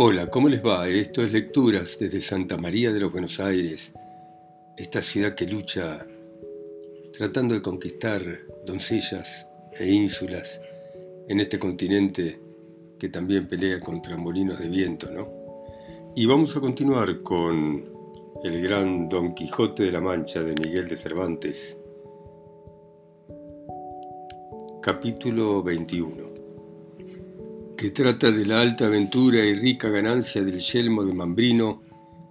Hola, ¿cómo les va? Esto es Lecturas desde Santa María de los Buenos Aires, esta ciudad que lucha tratando de conquistar doncellas e ínsulas en este continente que también pelea contra molinos de viento, ¿no? Y vamos a continuar con el gran Don Quijote de la Mancha de Miguel de Cervantes, capítulo 21 que trata de la alta aventura y rica ganancia del yelmo de Mambrino,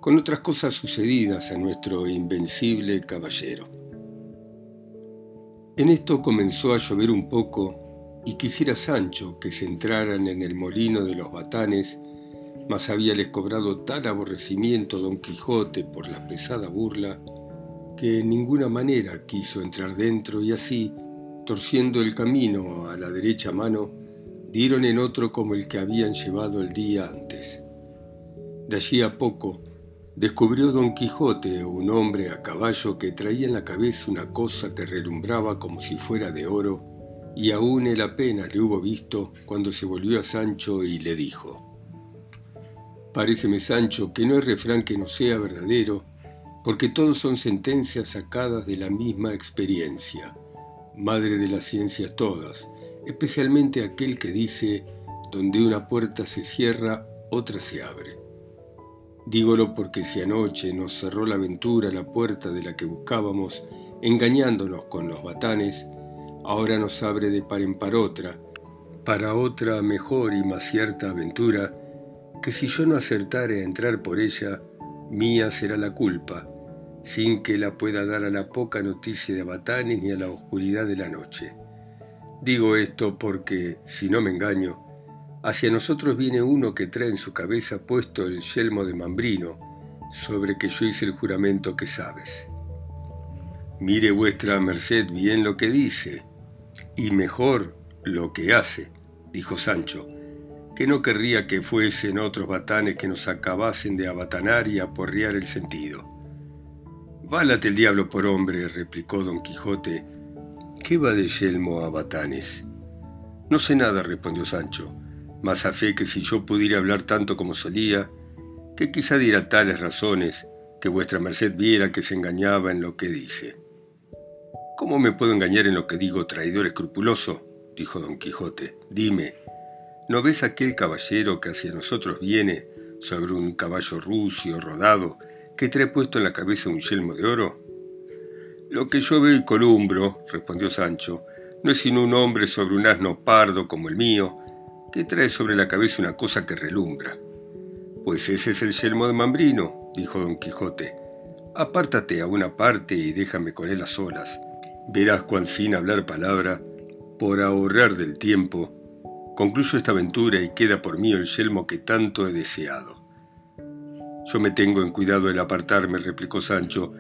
con otras cosas sucedidas a nuestro invencible caballero. En esto comenzó a llover un poco, y quisiera Sancho que se entraran en el molino de los batanes, mas habíales cobrado tal aborrecimiento don Quijote por la pesada burla, que en ninguna manera quiso entrar dentro y así, torciendo el camino a la derecha mano, dieron en otro como el que habían llevado el día antes. De allí a poco descubrió don Quijote un hombre a caballo que traía en la cabeza una cosa que relumbraba como si fuera de oro, y aún él apenas le hubo visto cuando se volvió a Sancho y le dijo, Paréceme, Sancho, que no es refrán que no sea verdadero, porque todos son sentencias sacadas de la misma experiencia, madre de las ciencias todas, especialmente aquel que dice, donde una puerta se cierra, otra se abre. Dígolo porque si anoche nos cerró la aventura la puerta de la que buscábamos, engañándonos con los batanes, ahora nos abre de par en par otra, para otra mejor y más cierta aventura, que si yo no acertare a entrar por ella, mía será la culpa, sin que la pueda dar a la poca noticia de batanes ni a la oscuridad de la noche. Digo esto porque, si no me engaño, hacia nosotros viene uno que trae en su cabeza puesto el yelmo de Mambrino, sobre que yo hice el juramento que sabes. Mire vuestra merced bien lo que dice, y mejor lo que hace, dijo Sancho, que no querría que fuesen otros batanes que nos acabasen de abatanar y aporrear el sentido. Válate el diablo por hombre, replicó don Quijote, ¿Qué va de yelmo a batanes? No sé nada, respondió Sancho, mas a fe que si yo pudiera hablar tanto como solía, que quizá diera tales razones que vuestra merced viera que se engañaba en lo que dice. ¿Cómo me puedo engañar en lo que digo, traidor escrupuloso? dijo don Quijote. Dime, ¿no ves aquel caballero que hacia nosotros viene sobre un caballo rucio, rodado, que trae puesto en la cabeza un yelmo de oro? Lo que yo veo y columbro, respondió Sancho, no es sino un hombre sobre un asno pardo como el mío, que trae sobre la cabeza una cosa que relumbra. Pues ese es el yelmo de Mambrino, dijo don Quijote. Apártate a una parte y déjame con él a solas. Verás cuán sin hablar palabra, por ahorrar del tiempo, concluyo esta aventura y queda por mí el yelmo que tanto he deseado. Yo me tengo en cuidado el apartarme, replicó Sancho,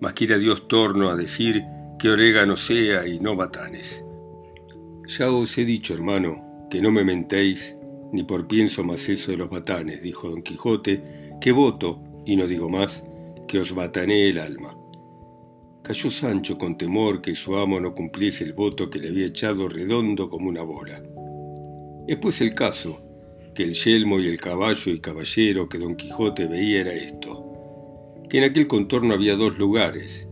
mas quiera Dios torno a decir que orégano sea y no batanes. Ya os he dicho, hermano, que no me mentéis, ni por pienso más eso de los batanes, dijo don Quijote, que voto, y no digo más, que os batané el alma. Cayó Sancho con temor que su amo no cumpliese el voto que le había echado redondo como una bola. Es pues el caso, que el yelmo y el caballo y caballero que don Quijote veía era esto, que en aquel contorno había dos lugares,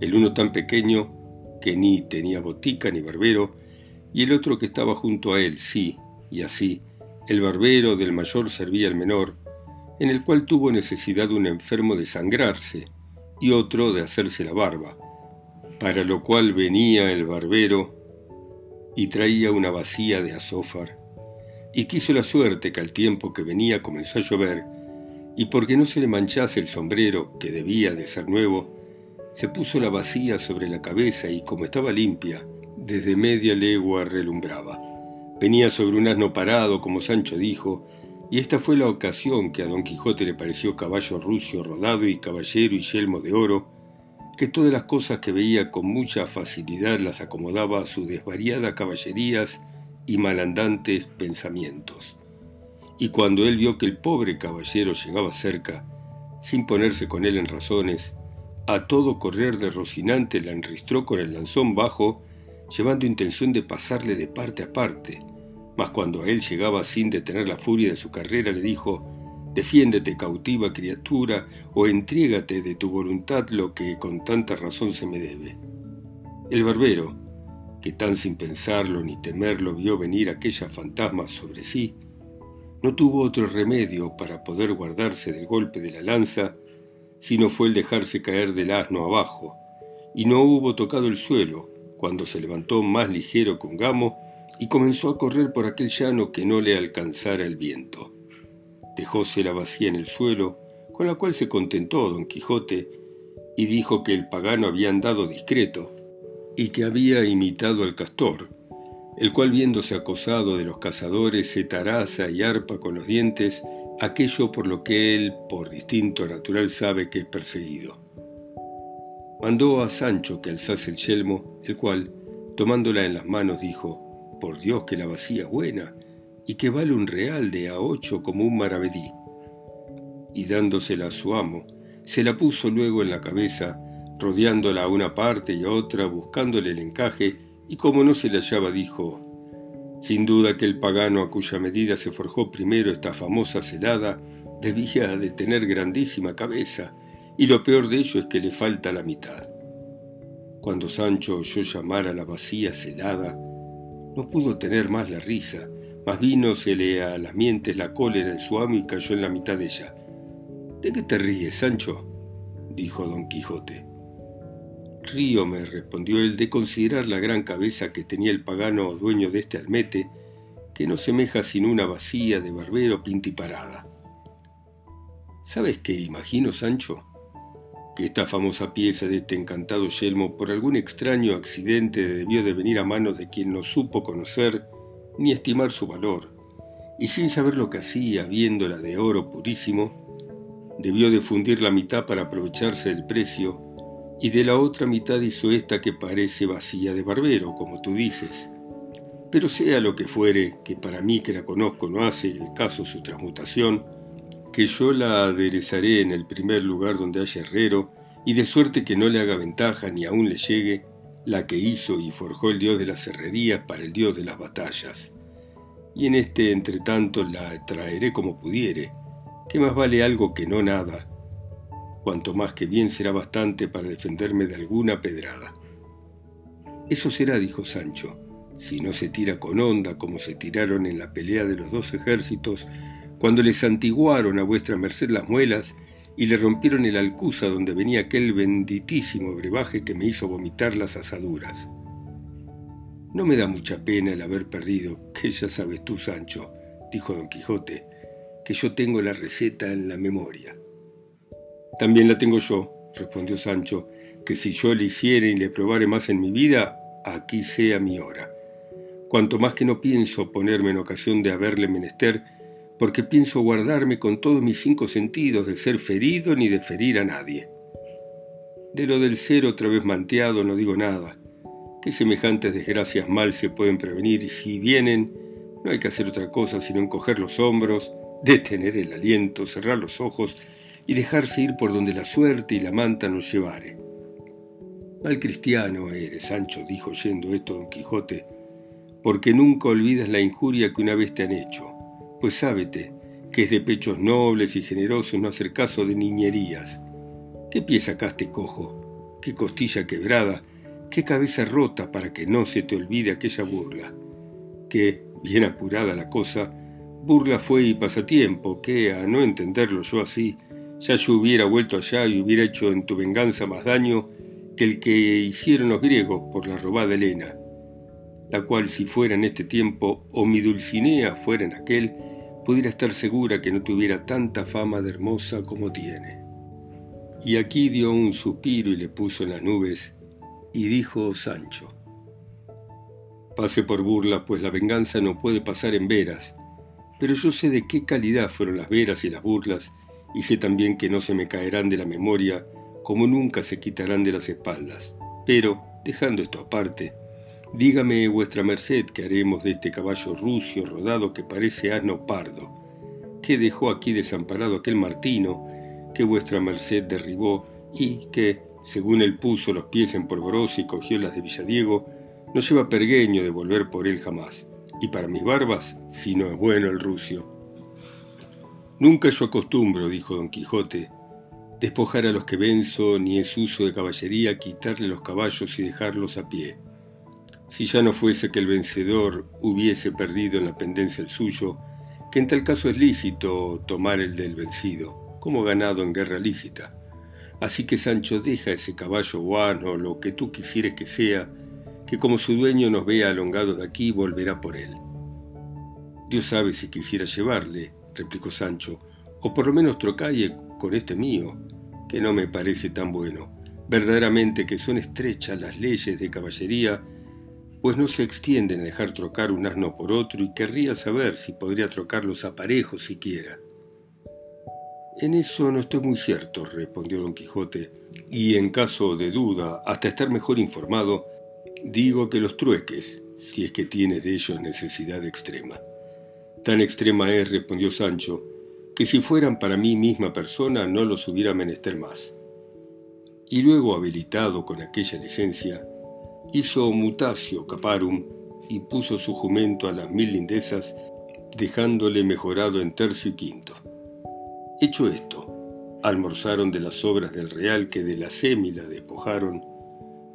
el uno tan pequeño que ni tenía botica ni barbero, y el otro que estaba junto a él, sí, y así, el barbero del mayor servía al menor, en el cual tuvo necesidad un enfermo de sangrarse, y otro de hacerse la barba, para lo cual venía el barbero y traía una vacía de azófar, y quiso la suerte que al tiempo que venía comenzó a llover, y porque no se le manchase el sombrero, que debía de ser nuevo, se puso la vacía sobre la cabeza y como estaba limpia, desde media legua relumbraba. Venía sobre un asno parado, como Sancho dijo, y esta fue la ocasión que a don Quijote le pareció caballo rucio rodado y caballero y yelmo de oro, que todas las cosas que veía con mucha facilidad las acomodaba a sus desvariadas caballerías y malandantes pensamientos y cuando él vio que el pobre caballero llegaba cerca, sin ponerse con él en razones, a todo correr de Rocinante la enristró con el lanzón bajo, llevando intención de pasarle de parte a parte, mas cuando a él llegaba sin detener la furia de su carrera le dijo, Defiéndete, cautiva criatura, o entrégate de tu voluntad lo que con tanta razón se me debe. El barbero, que tan sin pensarlo ni temerlo vio venir aquellas fantasmas sobre sí, no tuvo otro remedio para poder guardarse del golpe de la lanza, sino fue el dejarse caer del asno abajo, y no hubo tocado el suelo, cuando se levantó más ligero un gamo y comenzó a correr por aquel llano que no le alcanzara el viento. Dejóse la vacía en el suelo, con la cual se contentó don Quijote, y dijo que el pagano había andado discreto, y que había imitado al castor, el cual viéndose acosado de los cazadores se taraza y arpa con los dientes aquello por lo que él, por distinto natural, sabe que es perseguido. Mandó a Sancho que alzase el yelmo, el cual, tomándola en las manos, dijo, Por Dios que la vacía es buena, y que vale un real de a ocho como un maravedí. Y dándosela a su amo, se la puso luego en la cabeza, rodeándola a una parte y a otra, buscándole el encaje, y como no se le hallaba, dijo, sin duda que el pagano a cuya medida se forjó primero esta famosa celada debía de tener grandísima cabeza, y lo peor de ello es que le falta la mitad. Cuando Sancho oyó llamar a la vacía celada, no pudo tener más la risa, más le a las mientes la cólera de su amo y cayó en la mitad de ella. ¿De qué te ríes, Sancho? dijo don Quijote. Río me respondió él, de considerar la gran cabeza que tenía el pagano dueño de este almete, que no semeja sino una vacía de barbero pintiparada. ¿Sabes qué imagino, Sancho? Que esta famosa pieza de este encantado yelmo por algún extraño accidente debió de venir a manos de quien no supo conocer ni estimar su valor, y sin saber lo que hacía, viéndola de oro purísimo, debió de fundir la mitad para aprovecharse del precio y de la otra mitad hizo esta que parece vacía de barbero, como tú dices. Pero sea lo que fuere, que para mí que la conozco no hace el caso su transmutación, que yo la aderezaré en el primer lugar donde haya herrero, y de suerte que no le haga ventaja ni aún le llegue la que hizo y forjó el dios de las herrerías para el dios de las batallas. Y en este entretanto la traeré como pudiere, que más vale algo que no nada, cuanto más que bien será bastante para defenderme de alguna pedrada. Eso será, dijo Sancho, si no se tira con honda como se tiraron en la pelea de los dos ejércitos, cuando les santiguaron a vuestra merced las muelas y le rompieron el alcuza donde venía aquel benditísimo brebaje que me hizo vomitar las asaduras. No me da mucha pena el haber perdido, que ya sabes tú, Sancho, dijo don Quijote, que yo tengo la receta en la memoria. También la tengo yo, respondió Sancho, que si yo le hiciera y le probare más en mi vida, aquí sea mi hora. Cuanto más que no pienso ponerme en ocasión de haberle menester, porque pienso guardarme con todos mis cinco sentidos de ser ferido ni de ferir a nadie. De lo del ser otra vez manteado no digo nada, que semejantes desgracias mal se pueden prevenir y si vienen, no hay que hacer otra cosa sino encoger los hombros, detener el aliento, cerrar los ojos y dejarse ir por donde la suerte y la manta nos llevare. Mal cristiano eres, Sancho, dijo oyendo esto don Quijote, porque nunca olvidas la injuria que una vez te han hecho, pues sábete que es de pechos nobles y generosos no hacer caso de niñerías. ¿Qué pie sacaste cojo? ¿Qué costilla quebrada? ¿Qué cabeza rota para que no se te olvide aquella burla? Que, bien apurada la cosa, burla fue y pasatiempo, que, a no entenderlo yo así, ya yo hubiera vuelto allá y hubiera hecho en tu venganza más daño que el que hicieron los griegos por la robada Helena, la cual si fuera en este tiempo o mi Dulcinea fuera en aquel, pudiera estar segura que no tuviera tanta fama de hermosa como tiene. Y aquí dio un suspiro y le puso en las nubes, y dijo Sancho, Pase por burla, pues la venganza no puede pasar en veras, pero yo sé de qué calidad fueron las veras y las burlas, y sé también que no se me caerán de la memoria como nunca se quitarán de las espaldas. Pero, dejando esto aparte, dígame vuestra merced qué haremos de este caballo rucio rodado que parece asno pardo, que dejó aquí desamparado aquel Martino, que vuestra merced derribó y que, según él puso los pies en polvorosa y cogió las de Villadiego, no lleva pergueño de volver por él jamás, y para mis barbas, si no es bueno el rucio. Nunca yo acostumbro, dijo don Quijote, despojar a los que venzo, ni es uso de caballería quitarle los caballos y dejarlos a pie. Si ya no fuese que el vencedor hubiese perdido en la pendencia el suyo, que en tal caso es lícito tomar el del vencido, como ganado en guerra lícita. Así que Sancho deja ese caballo guano, lo que tú quisieres que sea, que como su dueño nos vea alongados de aquí, volverá por él. Dios sabe si quisiera llevarle, replicó Sancho, o por lo menos trocalle con este mío, que no me parece tan bueno. Verdaderamente que son estrechas las leyes de caballería, pues no se extienden a dejar trocar un asno por otro y querría saber si podría trocar los aparejos siquiera. En eso no estoy muy cierto, respondió don Quijote, y en caso de duda, hasta estar mejor informado, digo que los trueques, si es que tienes de ellos necesidad extrema. Tan extrema es, respondió Sancho, que si fueran para mí misma persona no los hubiera menester más. Y luego, habilitado con aquella licencia, hizo mutatio caparum y puso su jumento a las mil lindezas, dejándole mejorado en tercio y quinto. Hecho esto, almorzaron de las obras del real que de la sémila despojaron,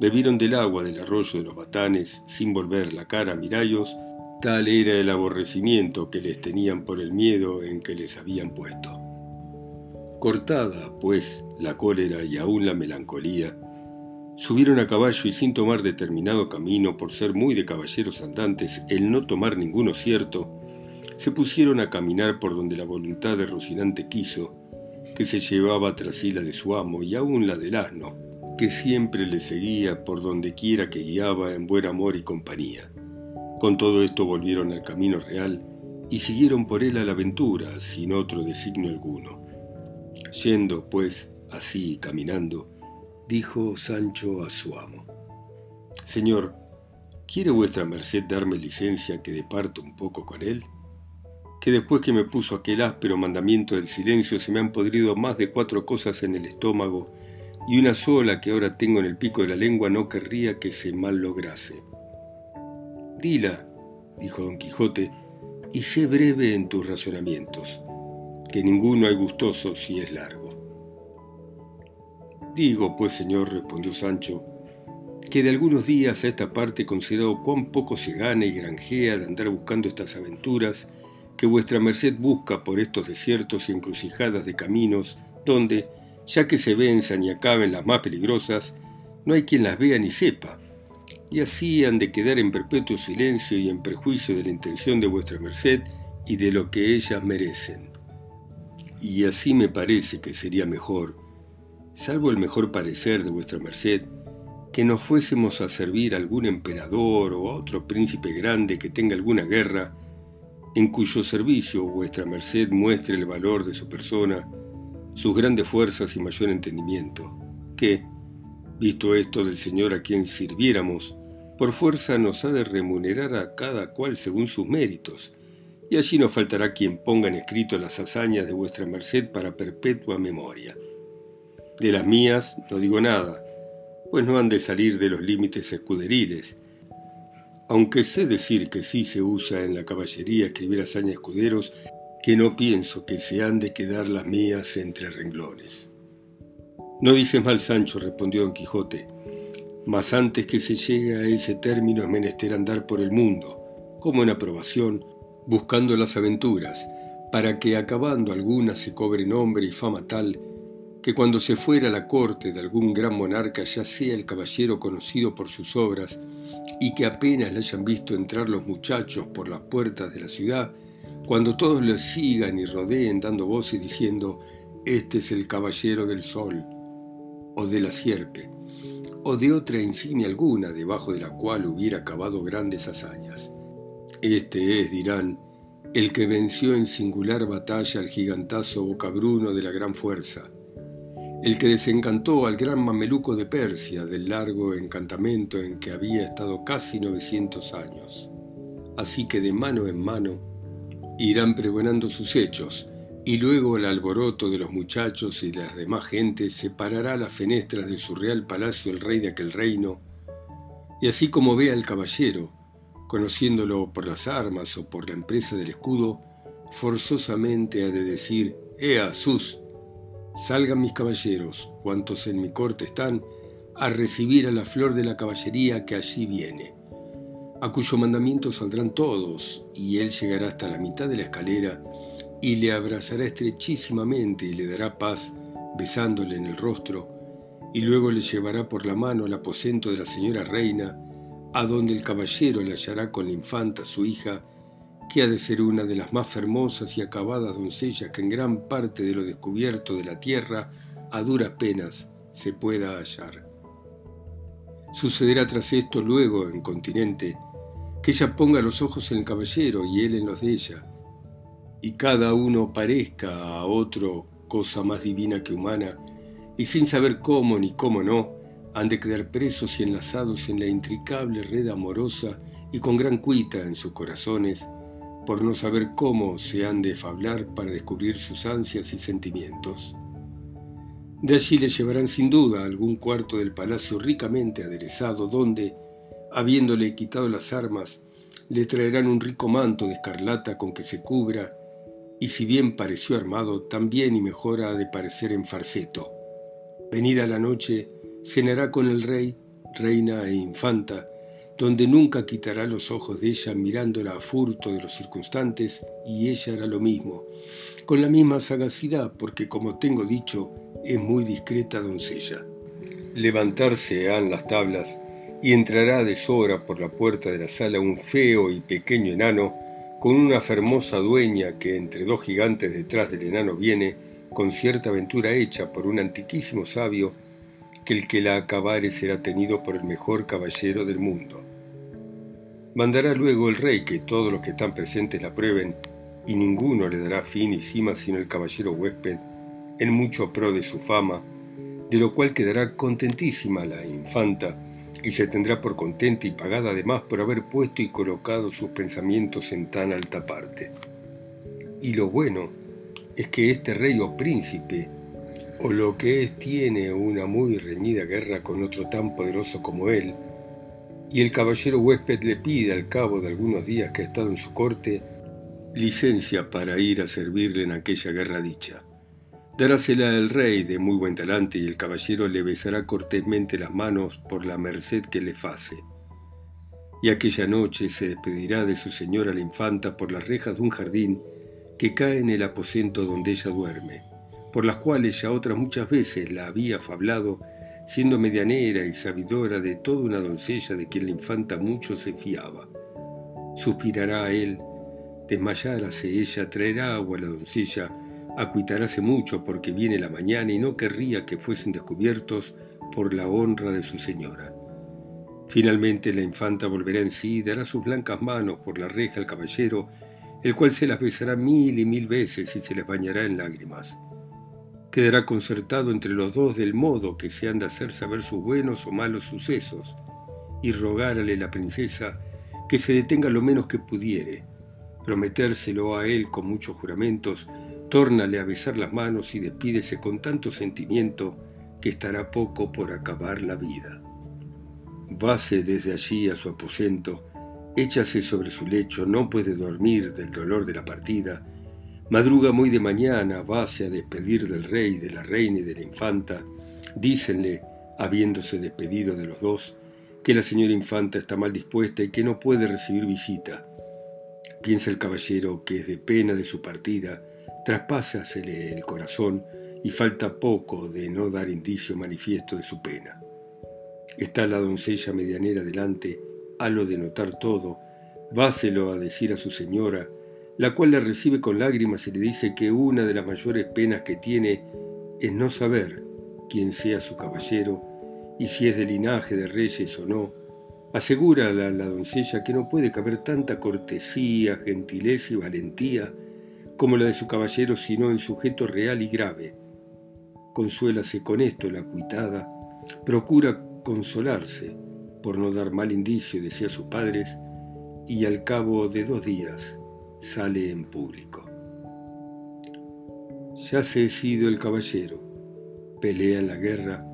bebieron del agua del arroyo de los batanes sin volver la cara a mirallos Tal era el aborrecimiento que les tenían por el miedo en que les habían puesto. Cortada, pues, la cólera y aún la melancolía, subieron a caballo y sin tomar determinado camino por ser muy de caballeros andantes el no tomar ninguno cierto, se pusieron a caminar por donde la voluntad de Rocinante quiso, que se llevaba tras sí la de su amo y aún la del asno, que siempre le seguía por donde quiera que guiaba en buen amor y compañía. Con todo esto volvieron al camino real y siguieron por él a la aventura sin otro designio alguno. Yendo, pues, así caminando, dijo Sancho a su amo, Señor, ¿quiere vuestra merced darme licencia que departe un poco con él? Que después que me puso aquel áspero mandamiento del silencio se me han podrido más de cuatro cosas en el estómago y una sola que ahora tengo en el pico de la lengua no querría que se mal lograse. Dila, dijo don Quijote, y sé breve en tus razonamientos, que ninguno hay gustoso si es largo. Digo, pues, señor, respondió Sancho, que de algunos días a esta parte considerado cuán poco se gana y granjea de andar buscando estas aventuras que vuestra merced busca por estos desiertos y encrucijadas de caminos, donde, ya que se venzan y acaben las más peligrosas, no hay quien las vea ni sepa, y así han de quedar en perpetuo silencio y en perjuicio de la intención de vuestra merced y de lo que ellas merecen. Y así me parece que sería mejor, salvo el mejor parecer de vuestra merced, que nos fuésemos a servir a algún emperador o a otro príncipe grande que tenga alguna guerra, en cuyo servicio vuestra merced muestre el valor de su persona, sus grandes fuerzas y mayor entendimiento, que, visto esto del Señor a quien sirviéramos, por fuerza nos ha de remunerar a cada cual según sus méritos, y allí no faltará quien ponga en escrito las hazañas de vuestra merced para perpetua memoria. De las mías no digo nada, pues no han de salir de los límites escuderiles, aunque sé decir que sí se usa en la caballería escribir hazañas escuderos, que no pienso que se han de quedar las mías entre renglones. No dices mal, Sancho, respondió don Quijote, mas antes que se llegue a ese término es menester andar por el mundo, como en aprobación, buscando las aventuras, para que acabando algunas se cobre nombre y fama tal, que cuando se fuera a la corte de algún gran monarca ya sea el caballero conocido por sus obras, y que apenas le hayan visto entrar los muchachos por las puertas de la ciudad, cuando todos le sigan y rodeen dando voces diciendo, este es el caballero del sol, o de la sierpe, o de otra insignia alguna debajo de la cual hubiera acabado grandes hazañas. Este es, dirán, el que venció en singular batalla al gigantazo Bocabruno de la gran fuerza, el que desencantó al gran mameluco de Persia del largo encantamento en que había estado casi 900 años. Así que de mano en mano irán pregonando sus hechos, y luego el alboroto de los muchachos y las demás gentes separará las fenestras de su real palacio el rey de aquel reino, y así como vea el caballero, conociéndolo por las armas o por la empresa del escudo, forzosamente ha de decir, Ea, sus, salgan mis caballeros, cuantos en mi corte están, a recibir a la flor de la caballería que allí viene, a cuyo mandamiento saldrán todos, y él llegará hasta la mitad de la escalera, y le abrazará estrechísimamente y le dará paz, besándole en el rostro, y luego le llevará por la mano al aposento de la señora reina, a donde el caballero le hallará con la infanta su hija, que ha de ser una de las más hermosas y acabadas doncellas que en gran parte de lo descubierto de la tierra a duras penas se pueda hallar. Sucederá tras esto luego en continente que ella ponga los ojos en el caballero y él en los de ella, y cada uno parezca a otro cosa más divina que humana, y sin saber cómo ni cómo no, han de quedar presos y enlazados en la intricable red amorosa y con gran cuita en sus corazones, por no saber cómo se han de fablar para descubrir sus ansias y sentimientos. De allí le llevarán sin duda a algún cuarto del palacio ricamente aderezado, donde, habiéndole quitado las armas, le traerán un rico manto de escarlata con que se cubra, y si bien pareció armado, también y mejor ha de parecer en farceto. Venida la noche, cenará con el rey, reina e infanta, donde nunca quitará los ojos de ella mirándola a furto de los circunstantes, y ella hará lo mismo, con la misma sagacidad, porque como tengo dicho, es muy discreta doncella. Levantarse han las tablas, y entrará de sobra por la puerta de la sala un feo y pequeño enano, con una fermosa dueña que entre dos gigantes detrás del enano viene, con cierta aventura hecha por un antiquísimo sabio, que el que la acabare será tenido por el mejor caballero del mundo. Mandará luego el rey que todos los que están presentes la prueben, y ninguno le dará fin y cima sino el caballero huésped, en mucho pro de su fama, de lo cual quedará contentísima la infanta, y se tendrá por contenta y pagada además por haber puesto y colocado sus pensamientos en tan alta parte. Y lo bueno es que este rey o príncipe, o lo que es, tiene una muy reñida guerra con otro tan poderoso como él, y el caballero huésped le pide al cabo de algunos días que ha estado en su corte licencia para ir a servirle en aquella guerra dicha. Darásela el rey de muy buen talante y el caballero le besará cortésmente las manos por la merced que le face. Y aquella noche se despedirá de su señora la infanta por las rejas de un jardín que cae en el aposento donde ella duerme, por las cuales ya otras muchas veces la había fablado, siendo medianera y sabidora de toda una doncella de quien la infanta mucho se fiaba. Suspirará a él, desmayárase ella, traerá agua a la doncella, Acuitaráse mucho porque viene la mañana y no querría que fuesen descubiertos por la honra de su señora. Finalmente la infanta volverá en sí, dará sus blancas manos por la reja al caballero, el cual se las besará mil y mil veces y se les bañará en lágrimas. Quedará concertado entre los dos del modo que se han de hacer saber sus buenos o malos sucesos, y rogárale la princesa que se detenga lo menos que pudiere, prometérselo a él con muchos juramentos, Tórnale a besar las manos y despídese con tanto sentimiento que estará poco por acabar la vida. Vase desde allí a su aposento, échase sobre su lecho, no puede dormir del dolor de la partida, madruga muy de mañana, vase a despedir del rey, de la reina y de la infanta, dícenle, habiéndose despedido de los dos, que la señora infanta está mal dispuesta y que no puede recibir visita. Piensa el caballero que es de pena de su partida, traspásasele el corazón y falta poco de no dar indicio manifiesto de su pena. Está la doncella medianera delante, a lo de notar todo, váselo a decir a su señora, la cual la recibe con lágrimas y le dice que una de las mayores penas que tiene es no saber quién sea su caballero y si es de linaje de reyes o no. Asegura a la doncella que no puede caber tanta cortesía, gentileza y valentía como la de su caballero, sino en sujeto real y grave. Consuélase con esto la cuitada, procura consolarse por no dar mal indicio, decía sus padres, y al cabo de dos días sale en público. Ya se ha sido el caballero, pelea en la guerra,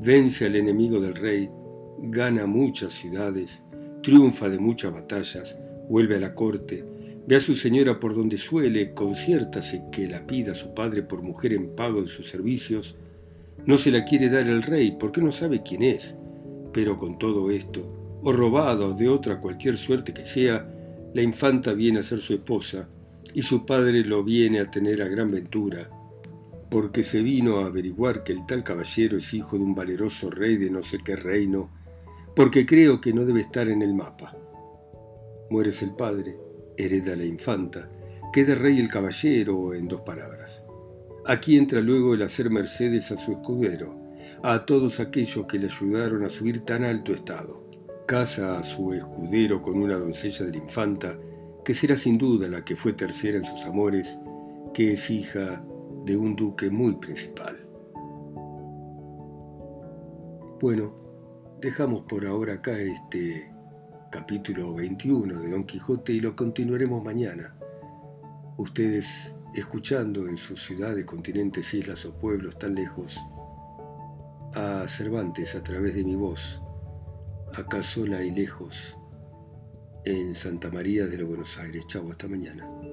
vence al enemigo del rey, gana muchas ciudades, triunfa de muchas batallas, vuelve a la corte, Ve a su señora por donde suele, conciértase que la pida su padre por mujer en pago de sus servicios. No se la quiere dar el rey porque no sabe quién es. Pero con todo esto, o robada o de otra cualquier suerte que sea, la infanta viene a ser su esposa y su padre lo viene a tener a gran ventura, porque se vino a averiguar que el tal caballero es hijo de un valeroso rey de no sé qué reino, porque creo que no debe estar en el mapa. Mueres el padre, hereda la infanta, queda rey el caballero, en dos palabras. Aquí entra luego el hacer mercedes a su escudero, a todos aquellos que le ayudaron a subir tan alto estado. Casa a su escudero con una doncella de la infanta, que será sin duda la que fue tercera en sus amores, que es hija de un duque muy principal. Bueno, dejamos por ahora acá este capítulo 21 de Don Quijote y lo continuaremos mañana. Ustedes escuchando en sus ciudades, continentes, islas o pueblos tan lejos a Cervantes a través de mi voz, acá sola y lejos, en Santa María de los Buenos Aires. Chau, hasta mañana.